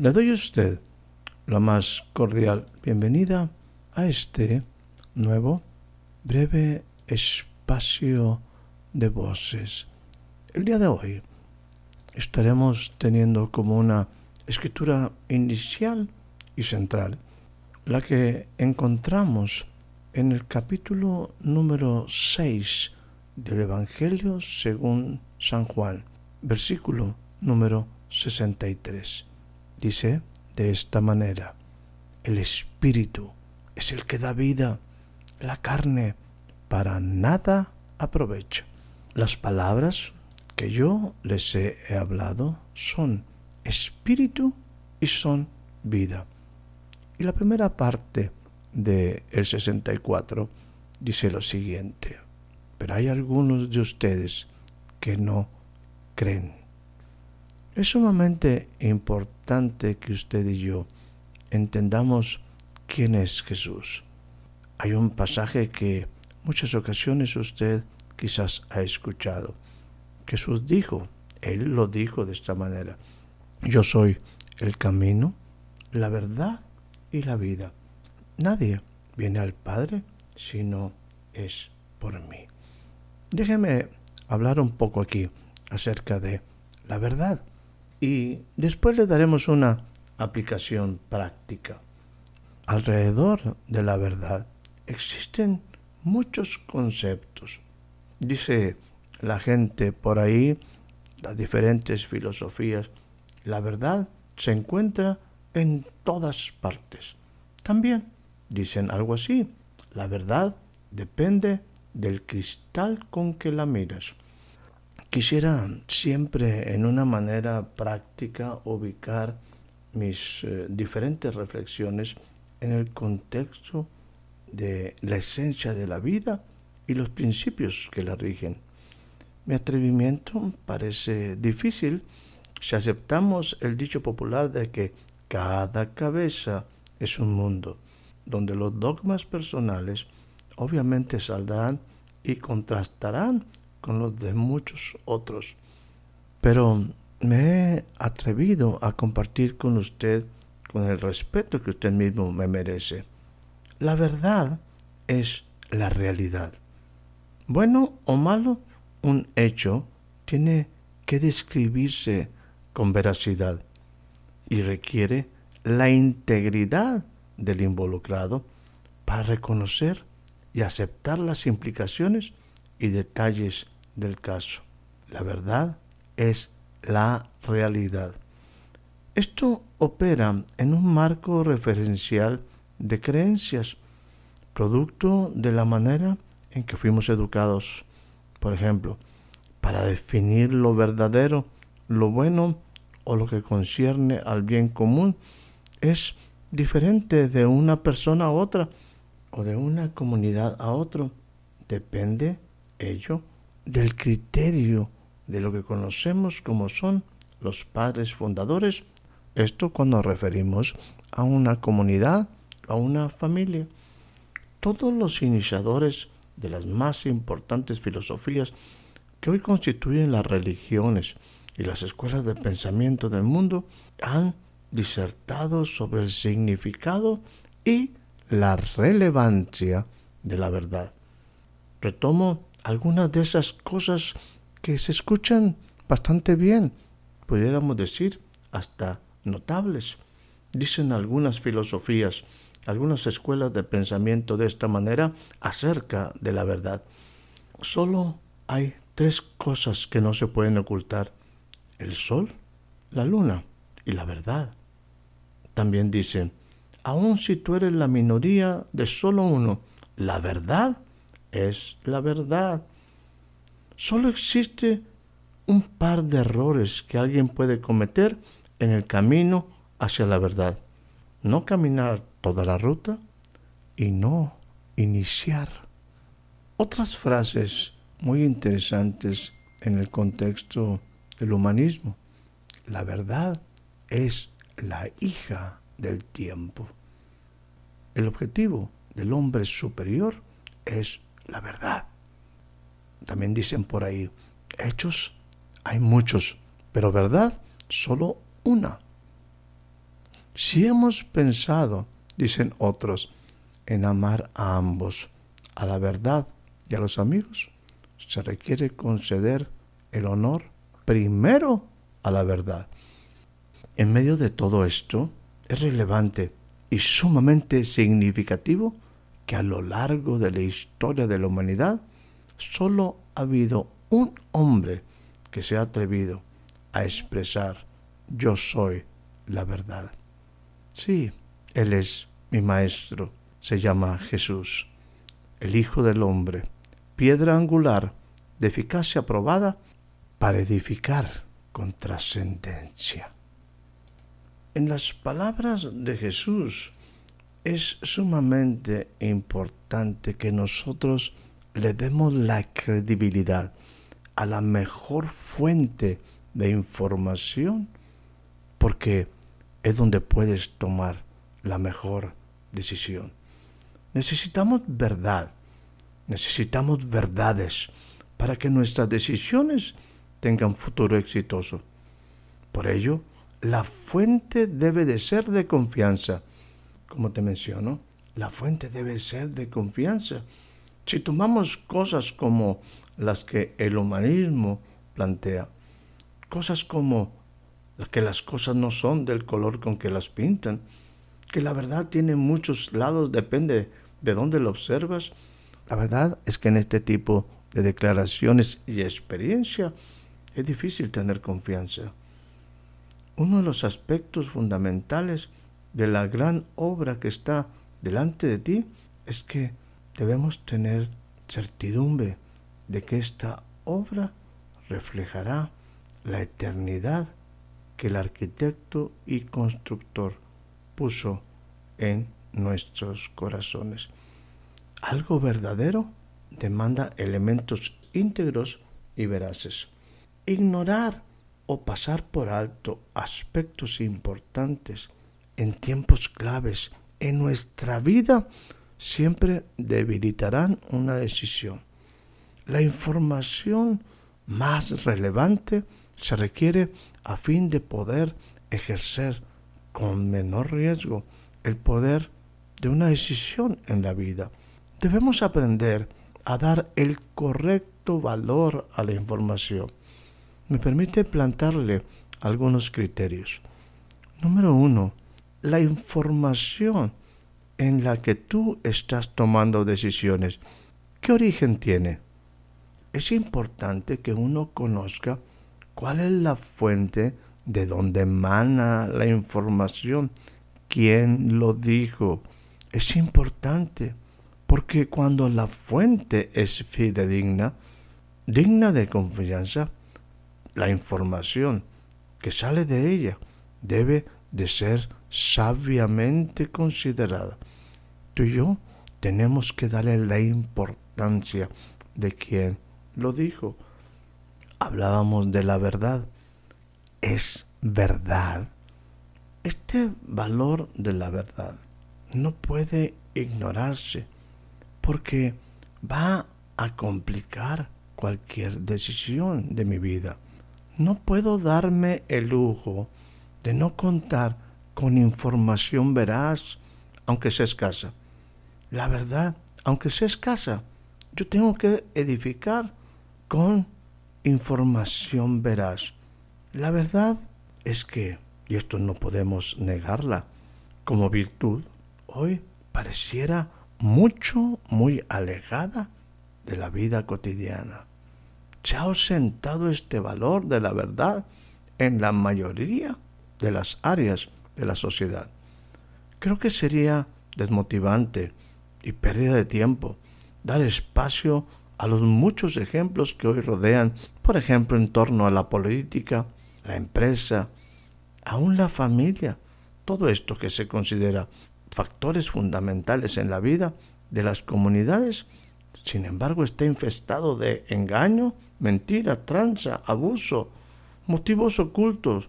Le doy a usted la más cordial bienvenida a este nuevo breve espacio de voces. El día de hoy estaremos teniendo como una escritura inicial y central, la que encontramos en el capítulo número 6 del Evangelio según San Juan, versículo número 63. Dice de esta manera, el espíritu es el que da vida, la carne para nada aprovecha. Las palabras que yo les he hablado son espíritu y son vida. Y la primera parte del el 64 dice lo siguiente, pero hay algunos de ustedes que no creen. Es sumamente importante que usted y yo entendamos quién es Jesús. Hay un pasaje que muchas ocasiones usted quizás ha escuchado. Jesús dijo, Él lo dijo de esta manera, yo soy el camino, la verdad y la vida. Nadie viene al Padre si no es por mí. Déjeme hablar un poco aquí acerca de la verdad y después le daremos una aplicación práctica. Alrededor de la verdad existen muchos conceptos. Dice la gente por ahí, las diferentes filosofías, la verdad se encuentra en todas partes. También dicen algo así, la verdad depende del cristal con que la miras. Quisiera siempre en una manera práctica ubicar mis eh, diferentes reflexiones en el contexto de la esencia de la vida y los principios que la rigen. Mi atrevimiento parece difícil si aceptamos el dicho popular de que cada cabeza es un mundo, donde los dogmas personales obviamente saldrán y contrastarán con los de muchos otros. Pero me he atrevido a compartir con usted con el respeto que usted mismo me merece. La verdad es la realidad. Bueno o malo, un hecho tiene que describirse con veracidad y requiere la integridad del involucrado para reconocer y aceptar las implicaciones y detalles del caso. La verdad es la realidad. Esto opera en un marco referencial de creencias, producto de la manera en que fuimos educados. Por ejemplo, para definir lo verdadero, lo bueno o lo que concierne al bien común, es diferente de una persona a otra o de una comunidad a otro. Depende ello del criterio de lo que conocemos como son los padres fundadores. Esto cuando referimos a una comunidad, a una familia. Todos los iniciadores de las más importantes filosofías que hoy constituyen las religiones y las escuelas de pensamiento del mundo han disertado sobre el significado y la relevancia de la verdad. Retomo algunas de esas cosas que se escuchan bastante bien, pudiéramos decir hasta notables. Dicen algunas filosofías, algunas escuelas de pensamiento de esta manera acerca de la verdad. Solo hay tres cosas que no se pueden ocultar. El sol, la luna y la verdad. También dicen, aun si tú eres la minoría de solo uno la verdad es la verdad. Solo existe un par de errores que alguien puede cometer en el camino hacia la verdad. No caminar toda la ruta y no iniciar. Otras frases muy interesantes en el contexto del humanismo. La verdad es la hija del tiempo. El objetivo del hombre superior es la verdad. También dicen por ahí, hechos hay muchos, pero verdad solo una. Si hemos pensado, dicen otros, en amar a ambos, a la verdad y a los amigos, se requiere conceder el honor primero a la verdad. En medio de todo esto, es relevante y sumamente significativo que a lo largo de la historia de la humanidad solo ha habido un hombre que se ha atrevido a expresar yo soy la verdad. Sí, Él es mi Maestro, se llama Jesús, el Hijo del Hombre, piedra angular de eficacia probada para edificar con trascendencia. En las palabras de Jesús es sumamente importante que nosotros le demos la credibilidad a la mejor fuente de información porque es donde puedes tomar la mejor decisión. Necesitamos verdad, necesitamos verdades para que nuestras decisiones tengan futuro exitoso. Por ello, la fuente debe de ser de confianza. Como te menciono, la fuente debe ser de confianza. Si tomamos cosas como las que el humanismo plantea, cosas como que las cosas no son del color con que las pintan, que la verdad tiene muchos lados, depende de dónde lo observas. La verdad es que en este tipo de declaraciones y experiencia es difícil tener confianza. Uno de los aspectos fundamentales de la gran obra que está delante de ti es que debemos tener certidumbre de que esta obra reflejará la eternidad que el arquitecto y constructor puso en nuestros corazones. Algo verdadero demanda elementos íntegros y veraces. Ignorar o pasar por alto aspectos importantes en tiempos claves en nuestra vida siempre debilitarán una decisión. La información más relevante se requiere a fin de poder ejercer con menor riesgo el poder de una decisión en la vida. Debemos aprender a dar el correcto valor a la información. Me permite plantarle algunos criterios. Número uno, la información en la que tú estás tomando decisiones, ¿qué origen tiene? Es importante que uno conozca cuál es la fuente de donde emana la información, quién lo dijo. Es importante porque cuando la fuente es fidedigna, digna de confianza, la información que sale de ella debe de ser sabiamente considerada. Tú y yo tenemos que darle la importancia de quien lo dijo. Hablábamos de la verdad. Es verdad. Este valor de la verdad no puede ignorarse porque va a complicar cualquier decisión de mi vida. No puedo darme el lujo de no contar con información veraz, aunque sea escasa. La verdad, aunque sea escasa, yo tengo que edificar con información veraz. La verdad es que, y esto no podemos negarla, como virtud, hoy pareciera mucho, muy alejada de la vida cotidiana. Se ha ausentado este valor de la verdad en la mayoría de las áreas de la sociedad. Creo que sería desmotivante y pérdida de tiempo. Dar espacio a los muchos ejemplos que hoy rodean, por ejemplo, en torno a la política, la empresa, aún la familia, todo esto que se considera factores fundamentales en la vida de las comunidades, sin embargo está infestado de engaño, mentira, tranza, abuso, motivos ocultos.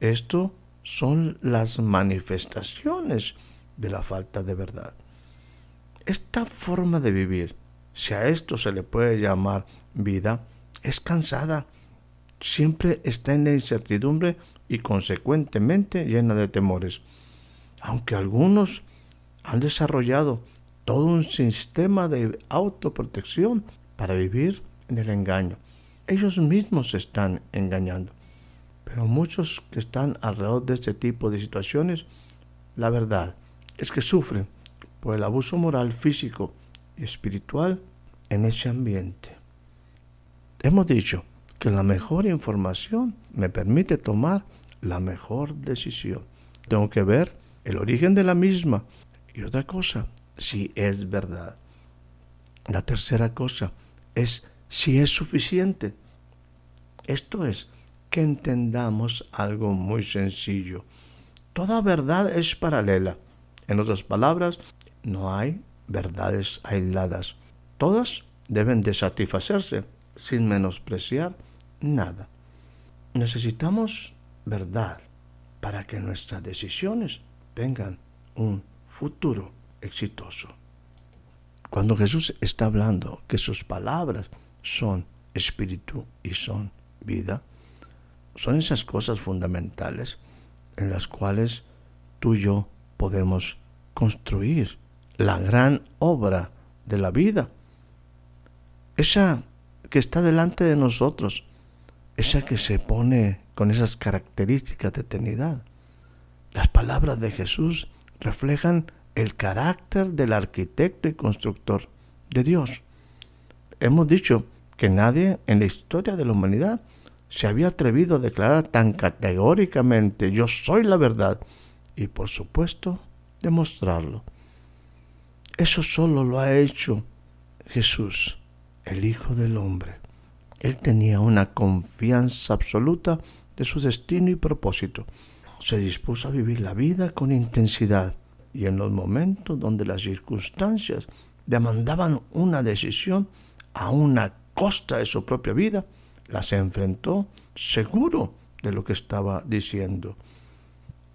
Esto son las manifestaciones de la falta de verdad. Esta forma de vivir, si a esto se le puede llamar vida, es cansada, siempre está en la incertidumbre y consecuentemente llena de temores. Aunque algunos han desarrollado todo un sistema de autoprotección para vivir en el engaño. Ellos mismos se están engañando. Pero muchos que están alrededor de este tipo de situaciones, la verdad es que sufren por el abuso moral, físico y espiritual en ese ambiente. Hemos dicho que la mejor información me permite tomar la mejor decisión. Tengo que ver el origen de la misma y otra cosa, si es verdad. La tercera cosa es si es suficiente. Esto es que entendamos algo muy sencillo. Toda verdad es paralela. En otras palabras, no hay verdades aisladas. Todas deben de satisfacerse sin menospreciar nada. Necesitamos verdad para que nuestras decisiones tengan un futuro exitoso. Cuando Jesús está hablando que sus palabras son espíritu y son vida, son esas cosas fundamentales en las cuales tú y yo podemos construir la gran obra de la vida. Esa que está delante de nosotros, esa que se pone con esas características de eternidad. Las palabras de Jesús reflejan el carácter del arquitecto y constructor de Dios. Hemos dicho que nadie en la historia de la humanidad se había atrevido a declarar tan categóricamente yo soy la verdad y por supuesto demostrarlo. Eso solo lo ha hecho Jesús, el Hijo del Hombre. Él tenía una confianza absoluta de su destino y propósito. Se dispuso a vivir la vida con intensidad y en los momentos donde las circunstancias demandaban una decisión a una costa de su propia vida, las enfrentó seguro de lo que estaba diciendo.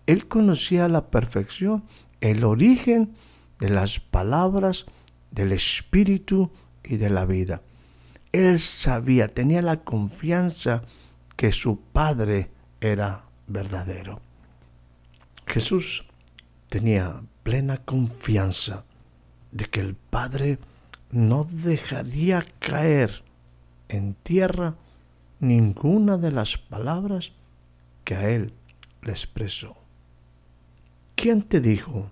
Él conocía a la perfección el origen de las palabras del espíritu y de la vida. Él sabía, tenía la confianza que su Padre era verdadero. Jesús tenía plena confianza de que el Padre no dejaría caer en tierra ninguna de las palabras que a él le expresó. ¿Quién te dijo?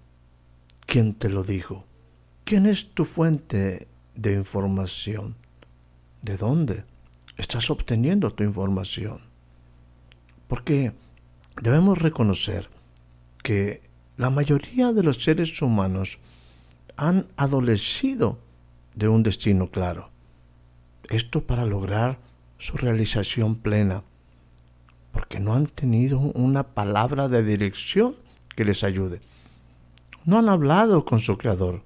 ¿Quién te lo dijo? ¿Quién es tu fuente de información? ¿De dónde estás obteniendo tu información? Porque debemos reconocer que la mayoría de los seres humanos han adolecido de un destino claro. Esto para lograr su realización plena, porque no han tenido una palabra de dirección que les ayude. No han hablado con su Creador,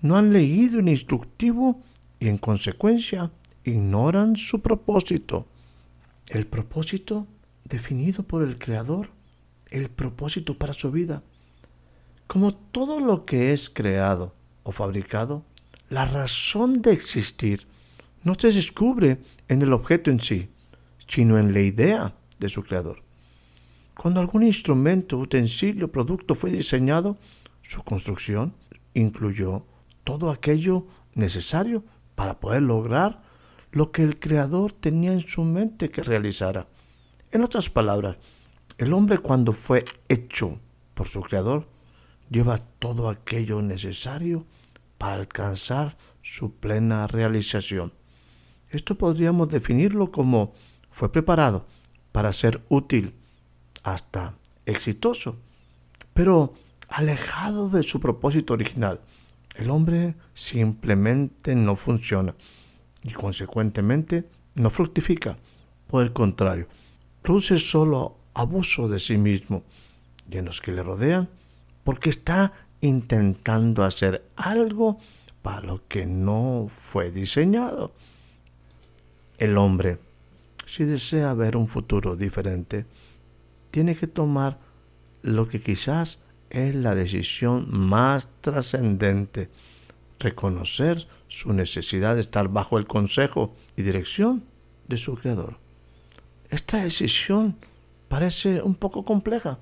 no han leído un instructivo y en consecuencia ignoran su propósito. El propósito definido por el Creador, el propósito para su vida. Como todo lo que es creado o fabricado, la razón de existir no se descubre en el objeto en sí, sino en la idea de su creador. Cuando algún instrumento, utensilio, producto fue diseñado, su construcción incluyó todo aquello necesario para poder lograr lo que el creador tenía en su mente que realizara. En otras palabras, el hombre cuando fue hecho por su creador lleva todo aquello necesario para alcanzar su plena realización. Esto podríamos definirlo como fue preparado para ser útil hasta exitoso, pero alejado de su propósito original. El hombre simplemente no funciona y consecuentemente no fructifica. Por el contrario, produce solo abuso de sí mismo y en los que le rodean porque está intentando hacer algo para lo que no fue diseñado. El hombre, si desea ver un futuro diferente, tiene que tomar lo que quizás es la decisión más trascendente, reconocer su necesidad de estar bajo el consejo y dirección de su Creador. Esta decisión parece un poco compleja,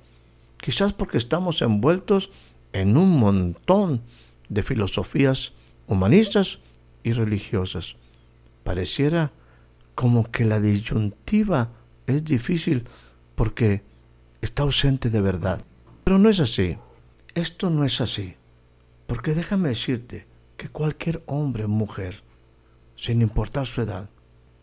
quizás porque estamos envueltos en un montón de filosofías humanistas y religiosas. Pareciera como que la disyuntiva es difícil porque está ausente de verdad. Pero no es así. Esto no es así. Porque déjame decirte que cualquier hombre o mujer, sin importar su edad,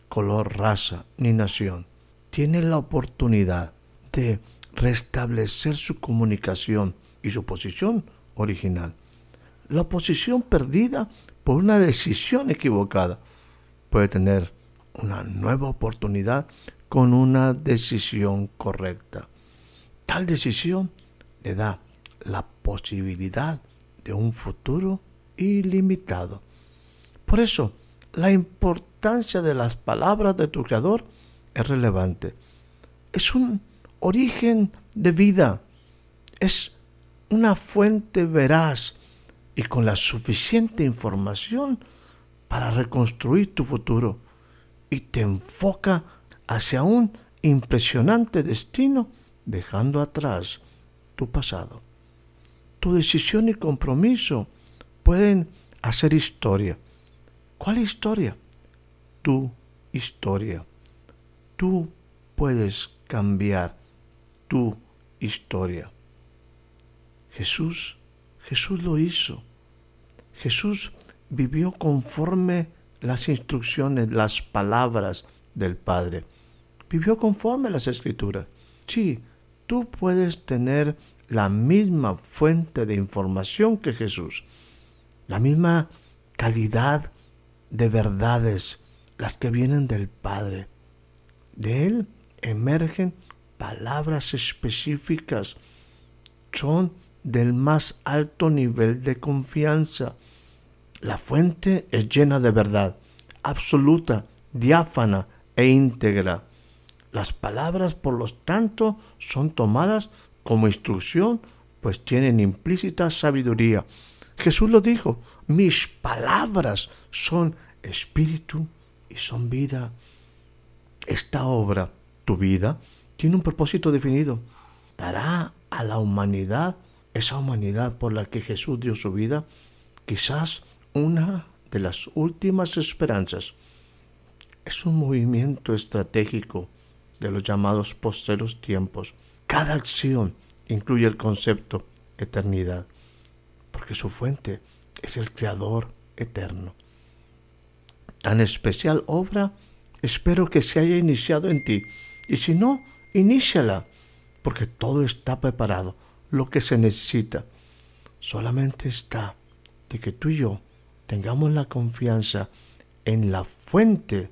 color, raza ni nación, tiene la oportunidad de restablecer su comunicación y su posición original. La posición perdida por una decisión equivocada puede tener una nueva oportunidad con una decisión correcta. Tal decisión le da la posibilidad de un futuro ilimitado. Por eso, la importancia de las palabras de tu Creador es relevante. Es un origen de vida. Es una fuente veraz y con la suficiente información para reconstruir tu futuro y te enfoca hacia un impresionante destino dejando atrás tu pasado. Tu decisión y compromiso pueden hacer historia. ¿Cuál historia? Tu historia. Tú puedes cambiar tu historia. Jesús, Jesús lo hizo. Jesús vivió conforme las instrucciones, las palabras del Padre. Vivió conforme las escrituras. Sí, tú puedes tener la misma fuente de información que Jesús, la misma calidad de verdades, las que vienen del Padre. De Él emergen palabras específicas, son del más alto nivel de confianza. La fuente es llena de verdad, absoluta, diáfana e íntegra. Las palabras, por lo tanto, son tomadas como instrucción, pues tienen implícita sabiduría. Jesús lo dijo, mis palabras son espíritu y son vida. Esta obra, tu vida, tiene un propósito definido. Dará a la humanidad esa humanidad por la que Jesús dio su vida, quizás una de las últimas esperanzas. Es un movimiento estratégico de los llamados postreros tiempos. Cada acción incluye el concepto eternidad, porque su fuente es el Creador eterno. Tan especial obra espero que se haya iniciado en ti, y si no, iníciala, porque todo está preparado lo que se necesita. Solamente está de que tú y yo tengamos la confianza en la fuente,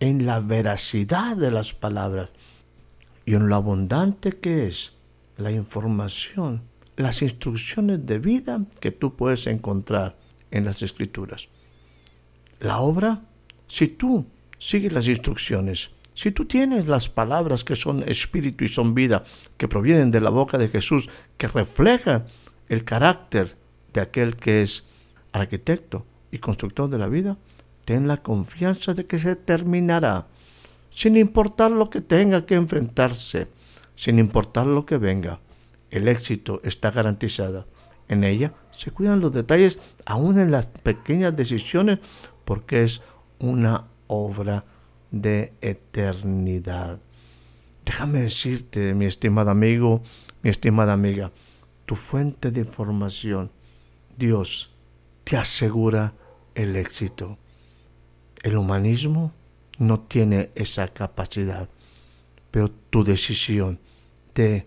en la veracidad de las palabras y en lo abundante que es la información, las instrucciones de vida que tú puedes encontrar en las escrituras. La obra, si tú sigues las instrucciones, si tú tienes las palabras que son espíritu y son vida, que provienen de la boca de Jesús, que reflejan el carácter de aquel que es arquitecto y constructor de la vida, ten la confianza de que se terminará, sin importar lo que tenga que enfrentarse, sin importar lo que venga. El éxito está garantizado. En ella se cuidan los detalles, aún en las pequeñas decisiones, porque es una obra de eternidad. Déjame decirte, mi estimado amigo, mi estimada amiga, tu fuente de información, Dios, te asegura el éxito. El humanismo no tiene esa capacidad, pero tu decisión de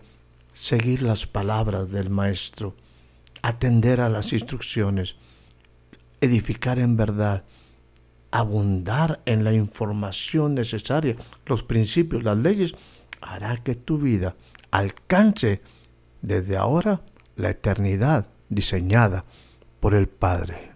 seguir las palabras del Maestro, atender a las instrucciones, edificar en verdad, abundar en la información necesaria, los principios, las leyes, hará que tu vida alcance desde ahora la eternidad diseñada por el Padre.